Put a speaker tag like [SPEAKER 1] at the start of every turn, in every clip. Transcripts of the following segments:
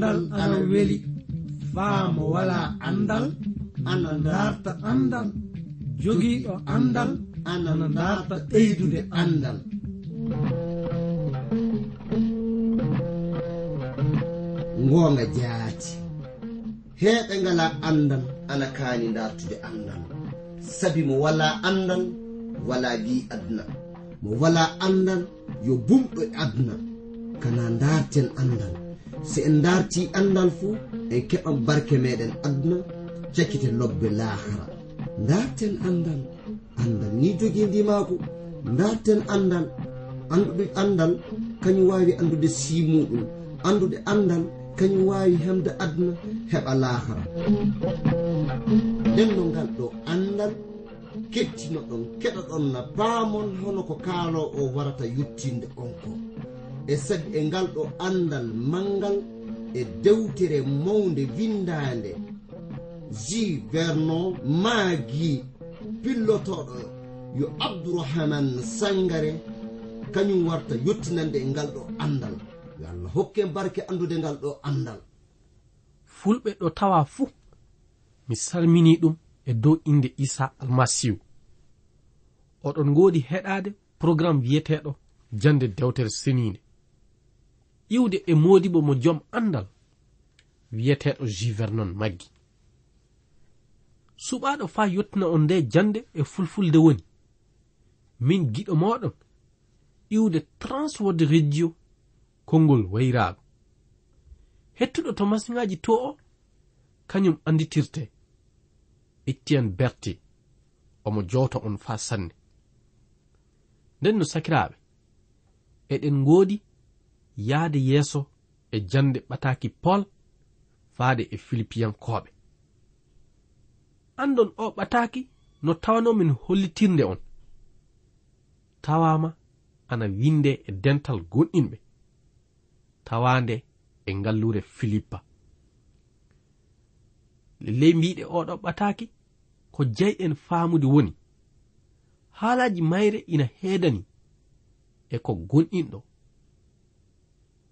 [SPEAKER 1] andal ana weli. Faamo wala andal ana darta andal. Jogiiɗo andal ana darta ɓeydude andal.
[SPEAKER 2] Ngoonga jaati. Heeɓe ngala andal ana kaani dartude andal. Sabi mo wala andal wala li aduna. Mo wala andal yo bumɗo aduna. Kana darten andal. si en darti andal fuu en keɓan barke meɗen aduna cakkite lobbe lahara. Darten andal andal ni jogii ndimako darten andal anduɗe andal kañum wawi andude simuɗum andude andal kañum wawi hemde aduna heɓa lahara. Nden no ngal ɗo andal kettino ɗon keɗa ɗon na paamon hono ko kaalo o warata yuttinde on ko. e sag e ngal ɗo andal mangal e dewtere mawde windande ji vernon maagi pillotoɗo yo abdourahaman sangare kañum warta yettinande e ngal ɗo andal. Yo allah hokke barke andude ngal ɗo andal.
[SPEAKER 3] Fulɓe ɗo tawa fuu. Mi salmini ɗum e dow inde isa almasihu oɗon ngoodi heɗade programme wiyeteɗo jande dewtere seniinde. iwde e modibo mo jom andal wiyeteɗo juvernon maggi. Suɓaɗo fa yettina on nde jande e fulfulde woni. Min giɗo moɗon iwde transwode rejio konngol wayraago hettuɗo to masiŋaji to o kañum anditirte. Ittiyan berti omo jowta on fa sanne. Nden no sakiraɓe eɗen ngoodi yahde yeeso e jande ɓataki pol faade e filipiyankoɓe andon o ɓataki no tawanomin hollitirde on. Tawama ana winde e dental gonɗinɓe. Tawande e ngallure filippa. Lelley mbiɗe oɗo ɓataki ko jeyɗen faamude woni. Haalaji mayre ina heedani e ko gonɗinɗo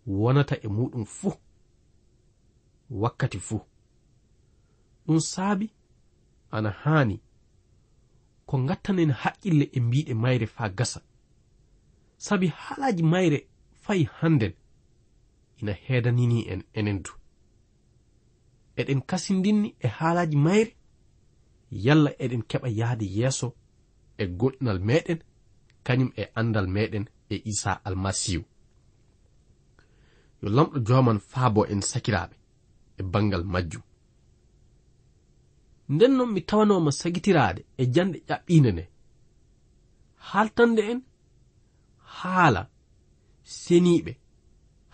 [SPEAKER 3] wonata e muɗum fuu wakkati fuu. Ɗum saabi ana haani ko gattanen haqqille e mbiɗe mayre faa gasa. Sabi haalaaji mayre fay hannden ina heedanini en enen du. Eɗen kasindinni e haalaji mayre yalla eɗen keɓa yahde yeeso e goɗɗinal meɗen kañum e andal meɗen e isa almasihu yo lamɗo joman faabo en sakiraaɓe e bangal majjum. Nden noon mi tawanoma sagitiraade e jande ƴaɓɓiinde nde. Haaltande en haala seniiɓe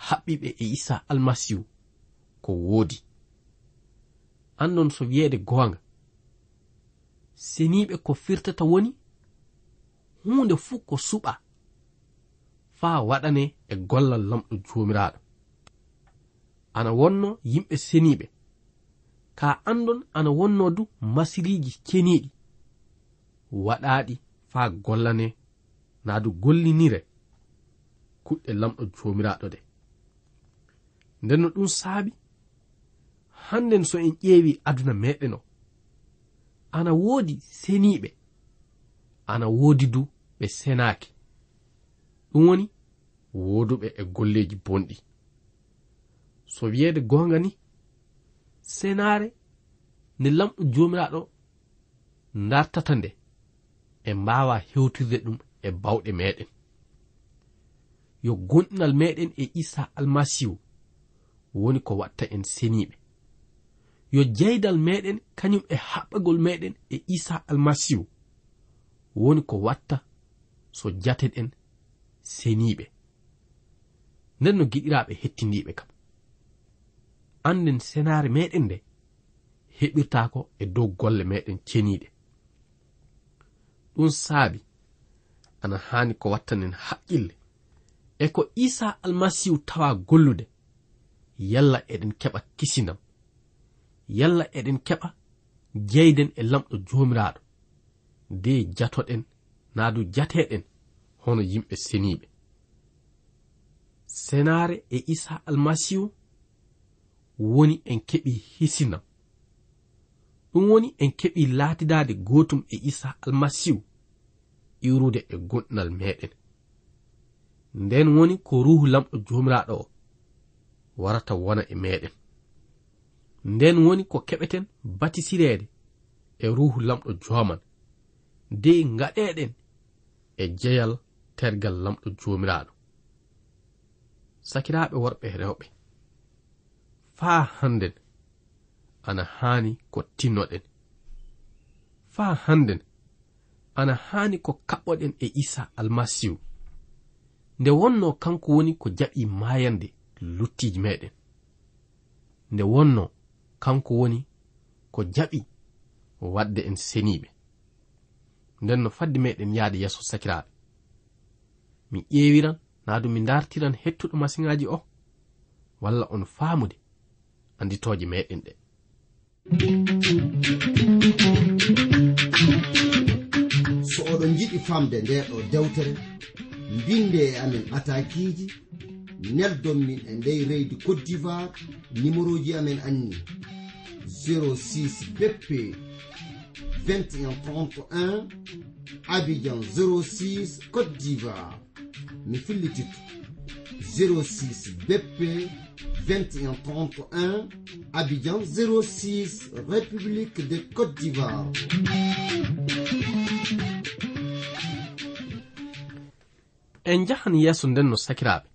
[SPEAKER 3] haɓɓiɓe e isa almasihu ko woodi. Annon so wiyeede goonga seniiɓe ko firtata woni huunde fuu ko suɓa faa waɗane e gollal lamɗo joomiraaɗo. ana wonno yimɓe seniɓe ka andon ana wonno du masiriji keniɗi waɗaɗi faa gollane naa du gollinire. Kuɗɗe lamɗo joomiraaɗo de. Nden no ɗum saabi hannden so en ƴeewi aduna meɗen o ana woodi seniiɓe ana woodi du ɓe senaaki. Ɗum woni wooduɓe e golleji bonɗi. so wiyeede goonga ni senaare nde lamɗo joomiraaɗo dartata nde e mbaawa hewtirde ɗum e bawɗe meɗen yo gonɗinal meɗen e isa almasihu woni ko watta en seniiɓe. Yo jeydal meɗen kañum e haɓɓagol meɗen e isa almasihu woni ko watta so jaten en seniiɓe. Nden no giɗiraaɓe hettindiiɓe kam. anden senare meɗen nde heɓirtako e dow golle meɗen ceniɗe ɗum saabi ana hani ko wattanen haqqille. E ko isa almasihu tawa gollude yalla eɗen keɓa kisinam yalla eɗen keɓa jeyden e lamɗo jomiraɗo de jatoɗen naa du jateɗen hono yimɓe seniɓe senare e isa almasihu woni en keɓi hisina ɗum woni en keɓi laatidade gotum e isa almasihu irude e gonɗinal meɗen nden woni ko ruhu lamɗo jomiraɗo o warata wona e meɗen nden woni ko keɓeten batisirede e ruhu lamɗo joman dey gaɗeɗen e jeyal tergal lamɗo jomiraɗo sakiraɓe worɓe rewɓe. faa hannden ana haani ko tinnoɗen. Faa hannden ana haani ko kaɓɓoɗen e isa almasihu. Nde wonno kanko woni ko jaɓi maayande luttiji meɗen. Nde wonno kanko woni ko jaɓi wadde en seniiɓe. Nden no fadde meɗen yahde yeeso sakiraaɓe. Mi ƴeewiran naa du mi dartiran hettuɗo masiŋaaji o walla on faamude anditoje meɗen ɗe.
[SPEAKER 2] So oɗon jiɗi famde nde ɗo dewtere mbinde e amen atakiji neldon min e ndey reydi cote d'ivoire numéro ji amen anni 06 bp 2131 abidjan 06 cote d'ivoire. Mi fillititto 06 bp 2131 Abidjan 06 République de Côte d'Ivoire.
[SPEAKER 3] en jahan yeeso nden no sakiraaɓe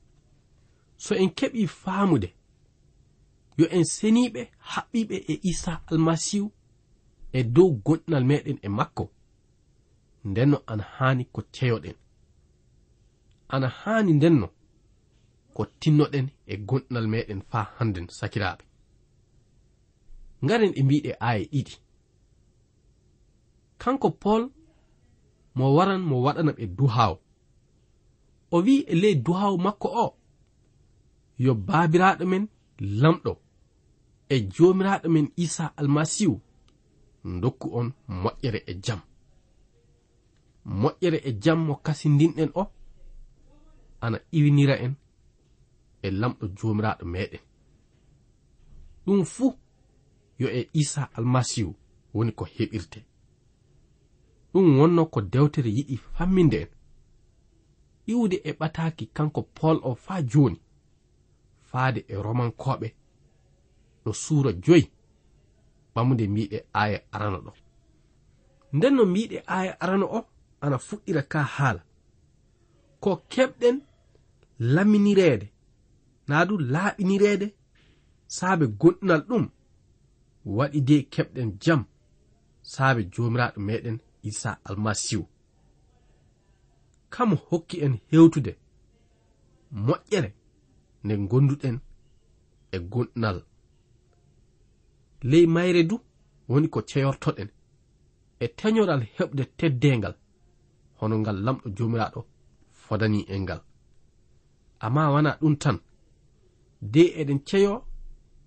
[SPEAKER 3] so en keɓi faamude yo en seniiɓe haɓɓiɓe e isa almasihu e dow gonɗinal meɗen e makko ndenno ana haani ko ceyoɗen ana haani ndenno ko tinnoɗen e gonɗinal meɗen faa hannden sakiraaɓe. Ngaren e mbiɗe aaye ɗiɗi. Kanko pol mo waran mo waɗana ɓe duhaawo. O wi'i e ley duhaawo makko o? Yo baabiraaɗo men lamɗo e joomiraaɗo men isa almasihu dokku on moƴƴere e jam. Moƴƴere e jam mo kasindinɗen o? Ana iwinira en e lamɗo jomiraɗo meɗen. Ɗum fuu yo e isa almasihu woni ko heɓirte. Ɗum wonno ko dewtere yiɗi famminde en iwde e ɓataaki kanko pol o faa jooni faade e romankoɓe ɗo suura joyi ɓamude mbiɗe aya arano ɗo. Nden no mbiɗe aya arano o ana fuɗɗira ka haala ko keɓɗen laminireede naa ɗum laaɓinireede saabe gonɗinal ɗum waɗi de keɓɗen jam. Saabe joomiraaɗo meɗen isa almasihu. Kamo hokki en hewtude moƴƴere nde gonduɗen e gonɗinal. Ley mayre du woni ko ceyortoɗen e teñoral heɓde teddengal hono ngal lamɗo joomiraaɗo fodani en ngal. Amma wana ɗum tan de eɗen ceyo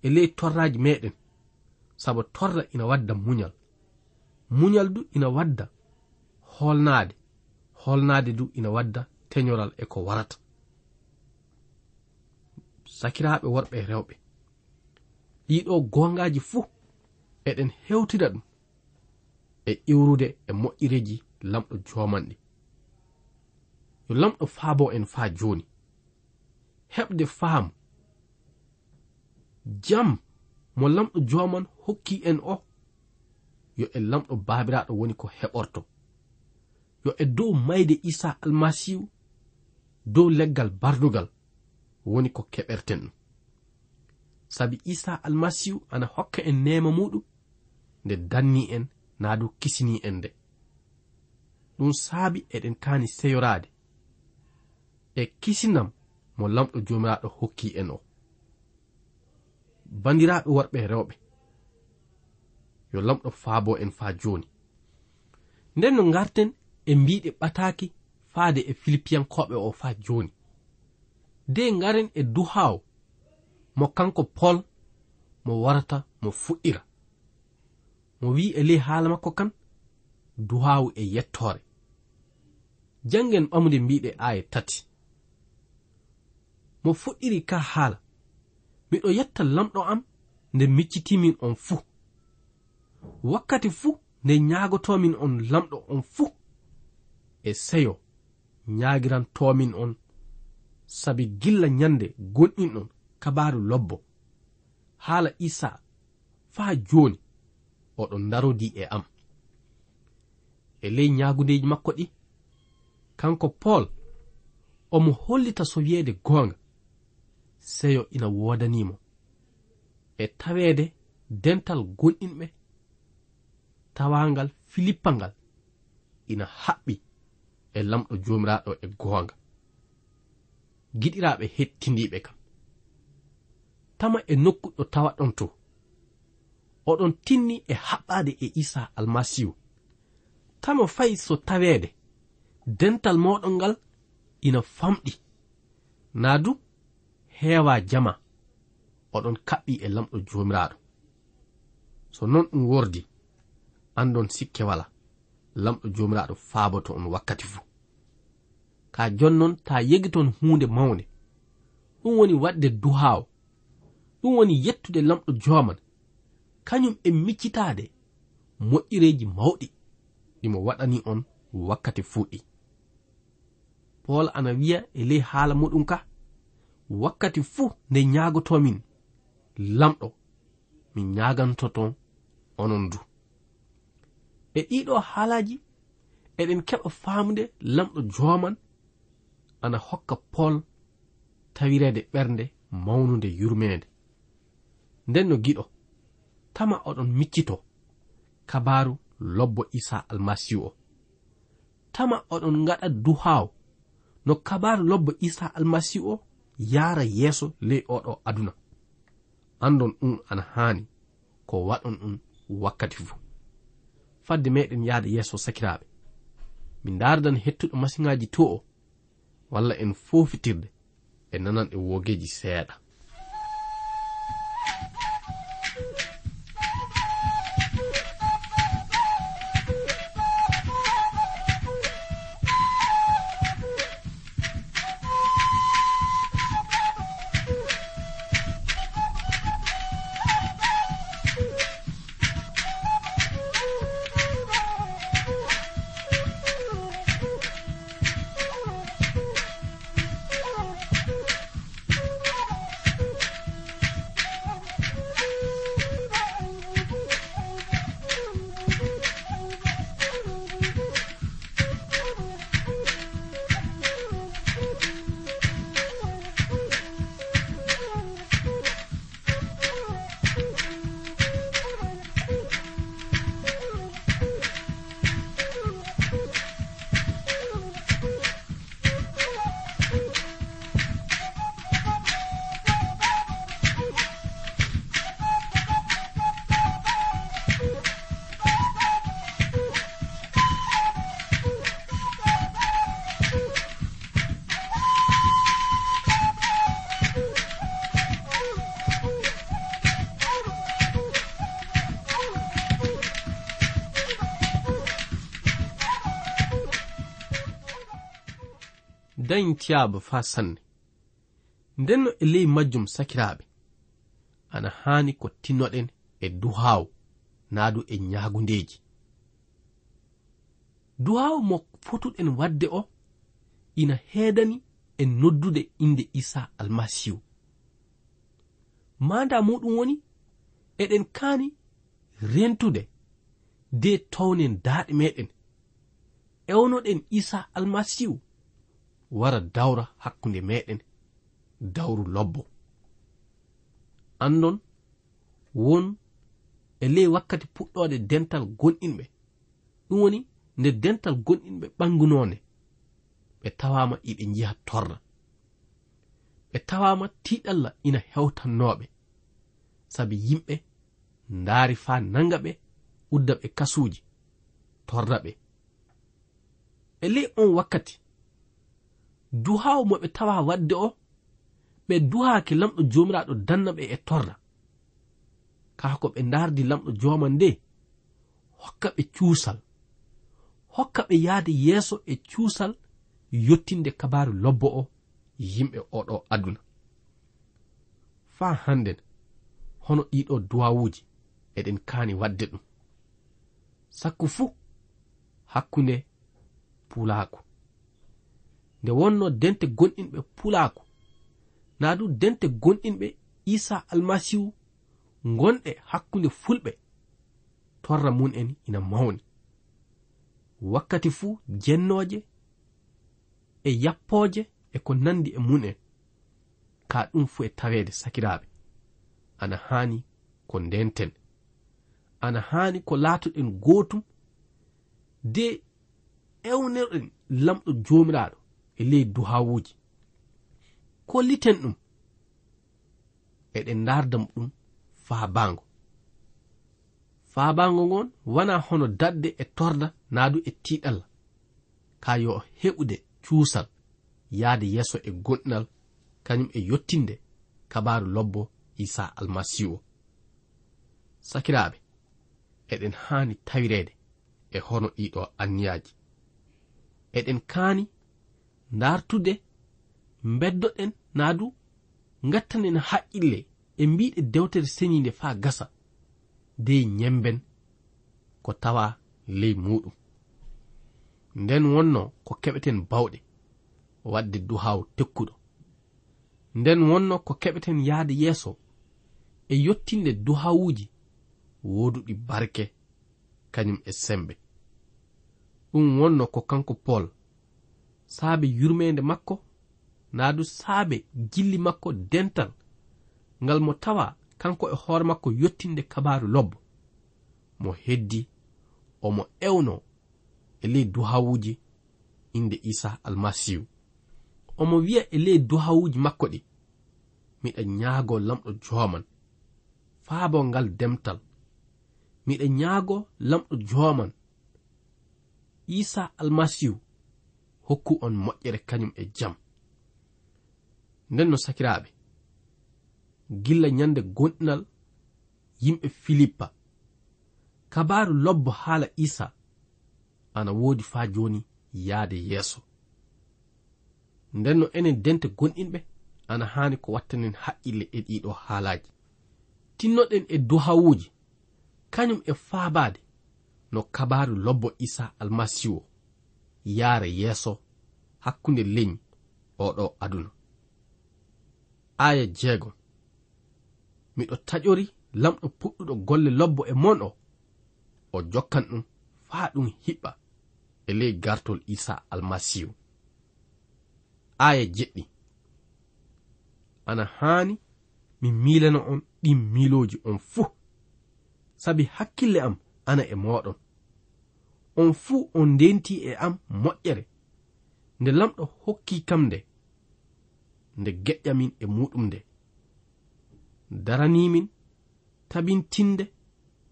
[SPEAKER 3] e ley torraji meɗen. Saabu torra ina wadda muñal. Muñal du ina wadda holnaade. Holnaade du ina wadda teñoral e ko warata. Sakiraɓe worɓe e rewɓe. Ɗiɗo gongaji fuu eɗen hewtida ɗum e iwrude e moƴƴireji lamɗo jomanɗi yo lamɗo faabo en faa joni heɓde faamu jam mo lamɗo joman hokki en o. Yo e lamɗo baabiraɗo woni ko heɓorto. Yo e dow mayde isa almasihu dow leggal bardugal woni ko keɓerten. Ɗum sabi isa almasihu ana hokka en nema muɗum nde danni en naa du kisini en nde. Ɗum saabi eɗen kani seyorade. E kisinam mo lamɗo jomiraɗo hokki en o. bandiraɓe worɓe rewɓe. Yo lamɗo faabo en faa joni nden no garten e mbiɗe ɓataki faade e filipiyankoɓe o faa joni de garen e duhaw mo kanko pol mo warata mo fuɗɗira. Mo wi e ley haala makko kan duhawu e yettore jangen ɓamude mbiɗe aya tati. Mo fuɗɗiri ka haala. miɗo yetta lamɗo am nde miccitimin on fuu. Wakkati fuu nde ñaagotomin on lamɗo on fuu. E seyo ñaagirantomin on. Sabi gilla ñande gonɗinɗon kabaru lobbo. Haala isa faa jooni oɗon darodi e am. E ley ñaagundeeji makko ɗi kanko paul omo hollita so wiyeede goonga. seyo ina woodanimo e taweede dental gonɗinɓe tawangal filippa ngal ina haɓɓi e lamɗo jomiraɗo e goonga giɗiraɓe hettindiɓe kam. Tama e nokkuɗo tawa ɗon to oɗon tinni e haɓɓade e isa almasihu. Tama fayi so taweede dental moɗon ngal ina famɗi. Naa du heewa jama oɗon kaɓɓi e lamɗo joomiraaɗo. So non ɗum wordi andon sikke wala lamɗo joomiraaɗo faaboto on wakkati fuu. Ka jonnon ta yegiton huunde mawnde ɗum woni waɗde duhaawo ɗum woni yettude lamɗo jooman kañum e miccitaade moƴƴireeji mawɗi ɗimo waɗani on wakkati fuɗɗi pool ana wiya e ley haala muɗum ka wakkati fuu nde ñaagotomin lamɗo min ñagantoton onon du. E ɗiɗo haalaji eɗen keɓa famde lamɗo joman ana hokka pol tawirede ɓernde mawnude yurmede nden no giɗo tama oɗon miccito kabaru lobbo isa almasihu o. Tama oɗon gaɗa duhaw no kabaru lobbo isa almasihu o yara yeeso ley oɗo aduna. Andon ɗum ana haani ko waɗon ɗum wakkati fuu. Fadde meɗen yahda yeeso sakiraaɓe. Min dardan hettuɗo masiŋaji to o walla en fofitirde e nanan e wogeji seeɗa. dañtiyaaɓe faa sanne. Ndenno e ley majjum sakiraaɓe. Ana haani ko tinnoɗen e duhaawu naa du e ñaagundeeji duwawu mo fotuɗen wadde o ina heedani e noddude inde isa almasihu manda muɗum woni eɗen kaani rentude de townen daaɗe meɗen ewnoɗen isa almasihu wara dawra hakkunde meɗen dawru lobbo. Andon won e ley wakkati puɗɗode dental gonɗinɓe. Ɗum woni nde dental gonɗinɓe ɓangunonde ɓe tawama iɓe jiha torra. Ɓe tawama tiɗalla ina hewtannoɓe sabi yimɓe ndaari fa nanga ɓe udda ɓe kasuji torra ɓe. E ley on wakkati duhawo mo ɓe tawa wadde o ɓe duhaaki lamɗo jomiraɗo danna ɓe e torna kaa ko ɓe ndaardi lamɗo joman nde hokka ɓe cuusal. Hokka ɓe yahde yeeso e cuusal yottinde kabaru lobbo o yimɓe oɗo aduna. Faa hannden hono ɗiɗo duwawuji eɗen kaani wadde ɗum. Sakku fuu hakkunde puulaaku. nde wonno dente gonɗinɓe pulaako. Na du dente gonɗinɓe isa almasihu gonɗe hakkunde fulɓe torra mun en ina mawni. Wakkati fuu jennooje e yappooje e ko nandi e mun en ka ɗum fuu e taweede sakiraaɓe. Ana haani ko ndenten ana haani ko laatoɗen gootum de ewnerɗen lamɗo joomiraaɗo. e ley duhawuji. Kolliten ɗum eɗen dardamo ɗum faabango faabango ngon wana hono dadde e torda naadu e tiiɗal ka yo heɓude cuusal yahde yeeso e gonɗinal kañum e yottinde kabaru lobbo isa almasihu o sakiraaɓe eɗen haani tawireede e hono ɗiɗo anniyaji eɗen kaani dartude beddoɗen naa du gattanen haqqille e mbiɗe dewtere seninde faa gasa dey ñemben ko tawa ley muɗum nden wonno ko keɓeten bawɗe wadde duhaw tekkuɗo. Nden wonno ko keɓeten yahde yeeso e yottinde duhawuji woduɗi barke kañum e sembe. Ɗum wonno ko kanko pol saabe yurmede makko naa du saabe gilli makko dental. Ngal mo tawa kanko e hoore makko yottinde kabaru lobbo. Mo heddi omo ewno e ley duhawuji inde isa almasihu omo wiya e ley duhawuji makko ɗi miɗa ñaago lamɗo jooman faabo ngal demtal. Miɗa ñaago lamɗo jooman isa almasihu hokku on moƴƴere kañum e jam. Nden no sakiraaɓe gilla nyande gonɗinal yimɓe filippa. Kabaru lobbo haala isa ana woodi faa jooni yahde yeeso. Nden no enen dente gonɗinɓe ana haani ko wattanen haqqille e ɗiɗo haalaaji. Tinnoɗen e duhawuuji kañum e faabaade no kabaru lobbo isa almasihu o. yaare yeeso hakkunde leñ oɗo aduna. Aya jeego. Miɗo taƴori lamɗo puɗɗuɗo golle lobbo e mon o o jokkan ɗum faa ɗum hiɓɓa e ley gartol isa almasihu. Aya jeɗɗi. Ana haani mi milana on ɗin miloji on fuu. Sabi hakkille am ana e moɗon on fuu on ndenti e am moƴƴere. Nde lamɗo hokki kam nde nde geƴƴamin e muɗum nde. Daranimin tabintinde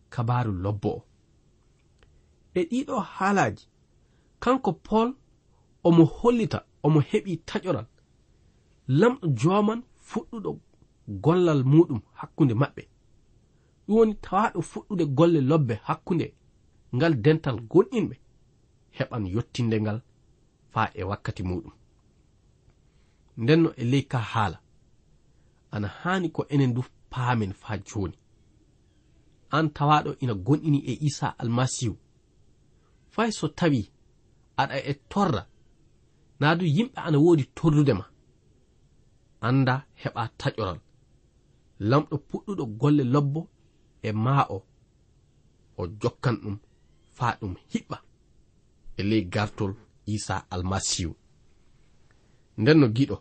[SPEAKER 3] kabaru lobbo o. E ɗiɗo haalaji kanko pol omo hollita omo heɓi taƴoral. Lamɗo joman fuɗɗuɗo gollal muɗum hakkunde maɓɓe. Ɗum woni tawaɗo fuɗɗude golle lobbe hakkunde. ngal dental gonɗinɓe heɓan yottinde ngal faa e wakkati muɗum. Ndenno e ley ka haala ana haani ko enen du paamen faa jooni. An tawaɗo ina gonɗini e isa almasihu fay so tawi aɗa e torra naa du yimɓe ana woodi torrude ma. Annda heɓa taƴoral lamɗo puɗɗuɗo golle lobbo e maa o o jokkan ɗum faa ɗum hiɓɓa e ley gartol isa almasihu. Nden no giɗo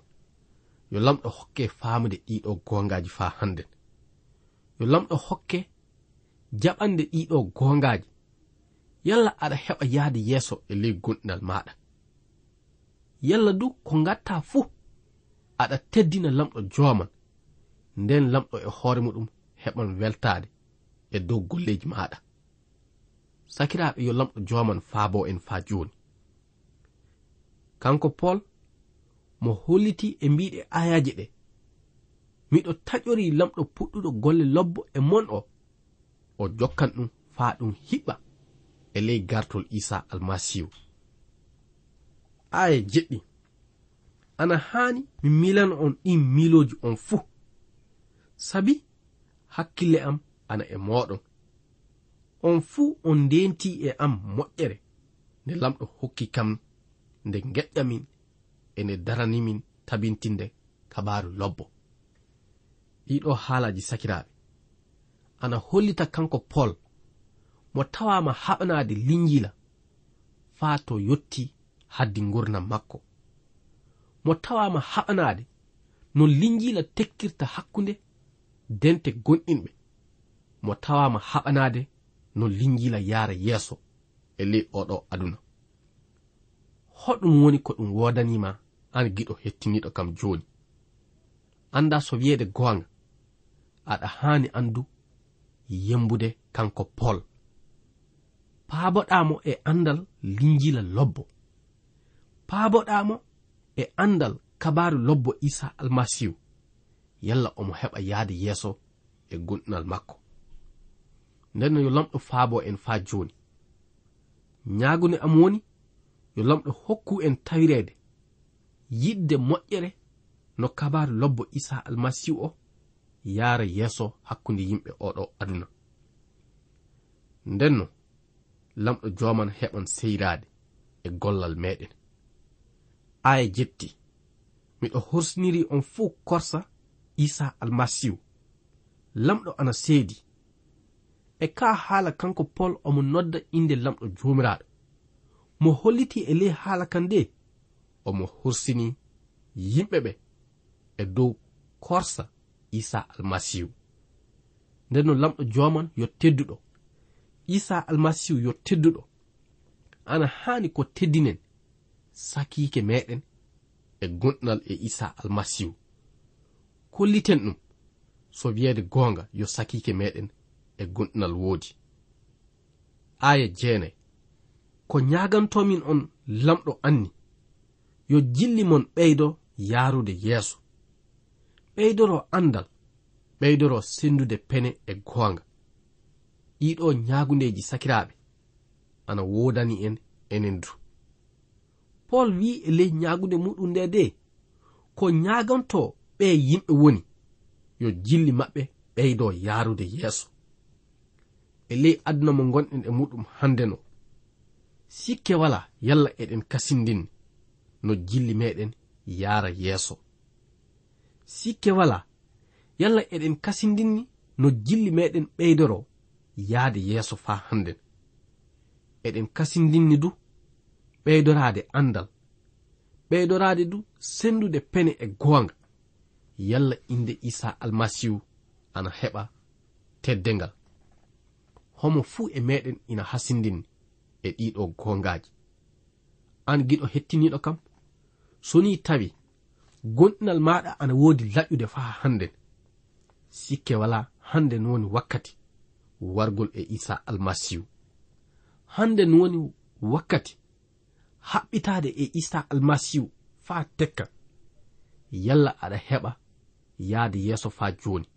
[SPEAKER 3] yo lamɗo hokke famude ɗiɗo gongaji faa hannden. Yo lamɗo hokke jaɓande ɗiɗo gongaji. Yalla aɗa heɓa yahde yeeso e ley gonɗinal maɗa. Yalla du ko gatta fuu aɗa teddina lamɗo joman nden lamɗo e hoore muɗum heɓan weltade e dow golleji maɗa. sakiraaɓe yo lamɗo joman faabo en faa jooni. Kanko pol mo holliti e mbiɗe ayaji ɗe. Miɗo taƴori lamɗo puɗɗuɗo golle lobbo e mon o. O jokkan ɗum faa ɗum hiɓɓa e ley gartol isa almasihu. Aya jeɗɗi ana haani mi milana on ɗin miloji on fuu. Sabi hakkille am ana e moɗon on fuu on ndenti e am moƴƴere. Nde lamɗo hokki kam nde geƴƴamin e nde daranimin tabintinde kabaru lobbo. Ɗiɗo haalaji sakiraɓe ana hollita kanko pol mo tawama haɓanaade linjila faa to yotti haddi gurnam makko. Mo tawama haɓanaade no linjila tekkirta hakkunde dente gonɗinɓe. Mo tawama haɓanaade no lingila yaara yeeso e ley oɗo aduna. Hoɗum woni ko ɗum wodanima an giɗo hettiniɗo kam joni anda so wiyeede goonga aɗa haani andu yembude kanko pol paaboɗamo e andal linjila lobbo. Paaboɗamo e andal kabaru lobbo isa almasihu yalla omo heɓa yahde yeeso e gonɗinal makko. nden no yo lamɗo faabo en faa jooni. Ñaagunde am woni yo lamɗo hokku en tawireede yiɗde moƴƴere no kabaru lobbo isa almasihu o yaara yeeso hakkunde yimɓe oɗo aduna. Ndenno lamɗo joman heɓan seyraade e gollal meɗen aya jetti miɗo horsiniri on fuu korsa isa almasihu lamɗo ana seedi. e ka haala kanko pol omo nodda inde lamɗo jomiraɗo mo holliti e ley haala kan de omo hursini yimɓe ɓe e dow korsa isa almasihu. Nden no lamɗo joman yo tedduɗo. Isa almasihu yo tedduɗo. Ana hani ko teddinen sakike meɗen e gonɗinal e isa almasihu. Kolliten ɗum so wiyeede goonga yo sakike meɗen e gonɗinal woodi. Aya jeenayi ko ñagantomin on lamɗo anni yo jilli mon ɓeydo yaarude yeeso. Ɓeydoro andal ɓeydoro sendude pene e goonga. Ɗiɗo ñagundeji sakiraaɓe ana woodani en enen du. Pol wi e ley ñagunde muɗum nde de ko ñaganto ɓe yimɓe woni yo jilli maɓɓe ɓeydo yaarude yeeso. e ley aduna mo gonɗen e muɗum hande no. Sikke wala yalla eɗen kasindin no jilli meɗen yaara yeeso. Sikke wala yalla eɗen kasindinni no jilli meɗen ɓeydoro yahde yeeso fa hannden. Eɗen kasindinni du ɓeydorade andal. Ɓeydorade du sendude pene e goonga. Yalla inde isa almasihu ana heɓa teddengal homo fuu e meɗen ina hasindini e ɗiɗo gongaji an giɗo hettiniɗo kam soni tawi gonɗinal maɗa ana wodi laƴude faa hannden sikke wala hannden woni wakkati wargol e isa almasihu hannden woni wakkati haɓɓitade e isa almasihu faa tekka yalla aɗa heɓa yahde yeeso faa jooni.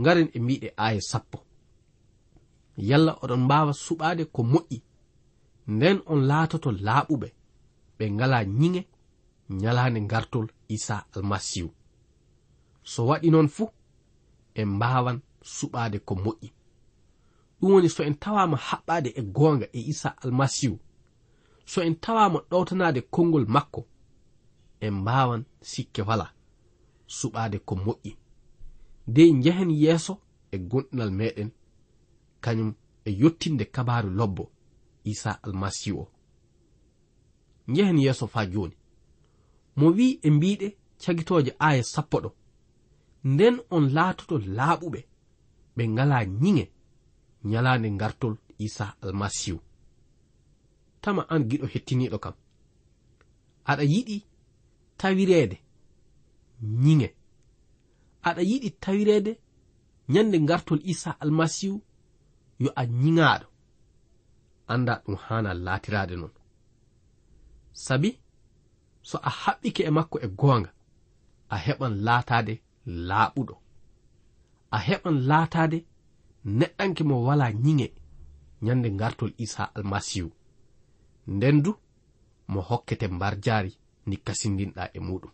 [SPEAKER 3] Ngaren e mbiɗe aaya sappo. yalla oɗon mbawa suɓade ko moƴƴi. Nden on laatoto laaɓuɓe. Ɓe ngala ñiŋe nyalaande ngartol isa almasihu. So waɗi noon fuu en mbawan suɓade ko moƴƴi. Ɗum woni so en tawama haɓɓade e goonga e isa almasihu. So en tawama ɗowtanade konngol makko en mbawan sikke wala suɓade ko moƴƴi. Ndey njehen yeeso e gonɗinal meɗen. kañum e yottinde kabaru lobbo isa almasihu o. Njehen yeeso faa jooni. Mo wi'i e mbiɗe cagitooje aaya sappo ɗo. Nden on laatoto laaɓuɓe ɓe ngala ñiŋe ñalaande ngartol isa almasihu. Tama an giɗo hettiniiɗo kam. Aɗa yiɗi tawireede ñiŋe. Aɗa yiɗi tawireede ñannde ngartol isa almasihu yo a yiŋaɗo anda ɗum hana latirade non. Sabi so a haɓɓike e makko e goonga a heɓan laatade laaɓuɗo. A heɓan laatade neɗɗanke mo wala yiŋe nyande ngartol isa almasihu nden du mo hokkete mbarjaari ndi kasindinɗa e muɗum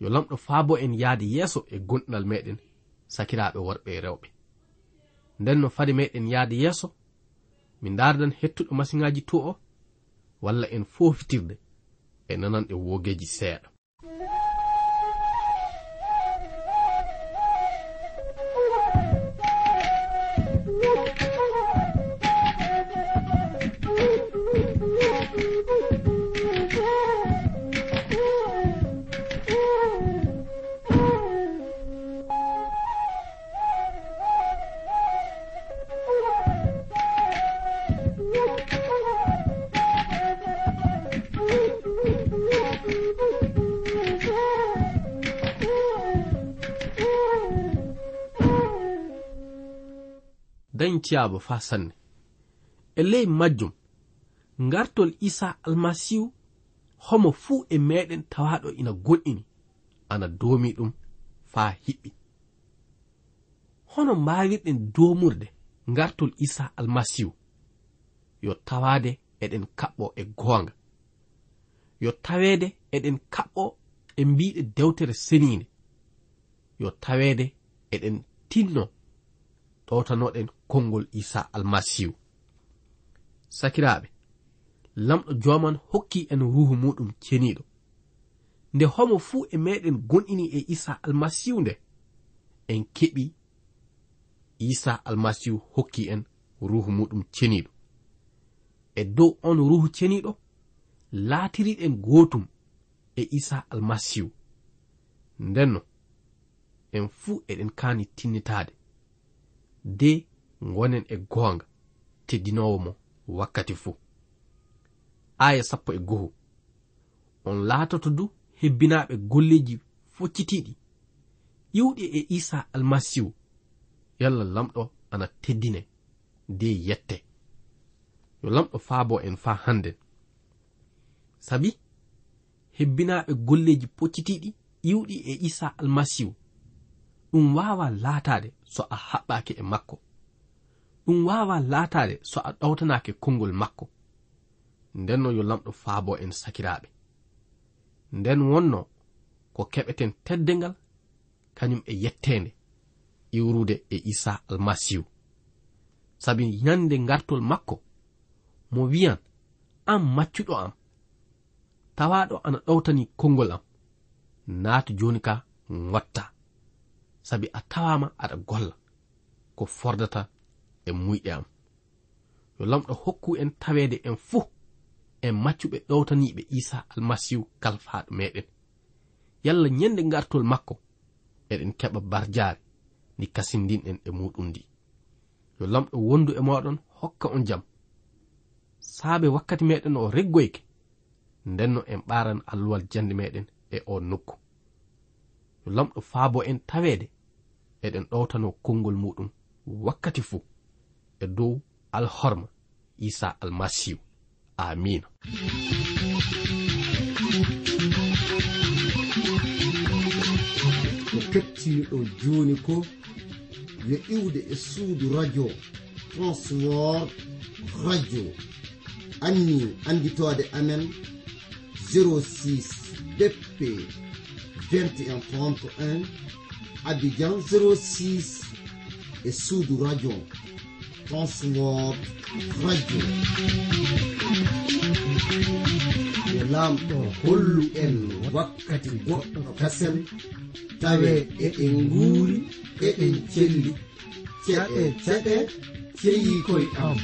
[SPEAKER 3] yo lamɗo faabo en yahde yeeso e gonɗinal meɗen sakiraaɓe worɓe e rewɓe. nden no fade meɗen yahde yeeso min dardan hettuɗo masiŋaji to o walla en fofitirde e nananɗe wogeji seeɗa. dañciyaaba faa sanne. E ley majjum ngartol isa almasihu homo fuu e meɗen tawaɗo ina goɗɗini ana doomi ɗum faa hiɓɓi. Hono mbawirɗen domurde ngartol isa almasihu yo tawade eɗen kaɓɓo e goonga yo tawede eɗen kaɓɓo e mbiɗe dewtere seninde yo tawede eɗen tinno ɗowtanoɗen konngol isa almasihu. Sakiraaɓe lamɗo joman hokki en ruhu muɗum ceniiɗo. Nde homo fuu e meɗen gonɗini e isa almasihu nde en keɓi isa almasihu hokki en ruhu muɗum ceniiɗo. E dow on ruhu ceniiɗo laatiriɗen gotum e isa almasihu. Ndenno en fuu eɗen kaani tinnitaade. De gonen e goonga teddinowo mo wakkati fuu. Aya sappo e goho on laatoto du hebbinaaɓe golleeji foccitiiɗi iwɗi e isa almasihu yalla lamɗo ana teddine de yette. Yo lamɗo faabo en faa hannden sabi hebbinaaɓe golleeji poccitiiɗi iwɗi e isa almasihu ɗum waawa laataade so a haɓɓaaki e makko. ɗum wawa laatade so a ɗawtanake konngol makko. Ndenno yo lamɗo faabo en sakiraaɓe. Nden wonno ko keɓeten teddengal kañum e yettende iwrude e isa almasihu sabi ñande ngartol makko mo wiyan an maccuɗo am. Tawaɗo ana ɗowtani konngol am. Naatu joni ka gotta sabi a tawama aɗa golla ko fordata e muyɗe am yo lamɗo hokku en tawede en fuu en maccuɓe ɗowtaniɓe isa almasihu kalfaɗo meɗen. Yalla ñande gartol makko eɗen keɓa barjaare ndi kasindinɗen e muɗum ndi. Yo lamɗo wondu e moɗon hokka on jam. Saabe wakkati meɗen o reggoyke ndenno en ɓaran alluwal jande meɗen e o nokku. Yo lamɗo faabo en tawede eɗen ɗowtano konngol muɗum wakkati fuu e dow alhorma isa almasihu. Amina
[SPEAKER 2] ko kettiniɗo joni ko yo iwde e suudu radio transwor radio. Anni anditode amen 06 bp 2131 abidjan 06 e suudu radio. password radio. Yo lamɗo hollu en wakkati goɗɗo kasen tawe eɗen nguuri eɗen celli. Ceɗe ceɗe ceyi koye am.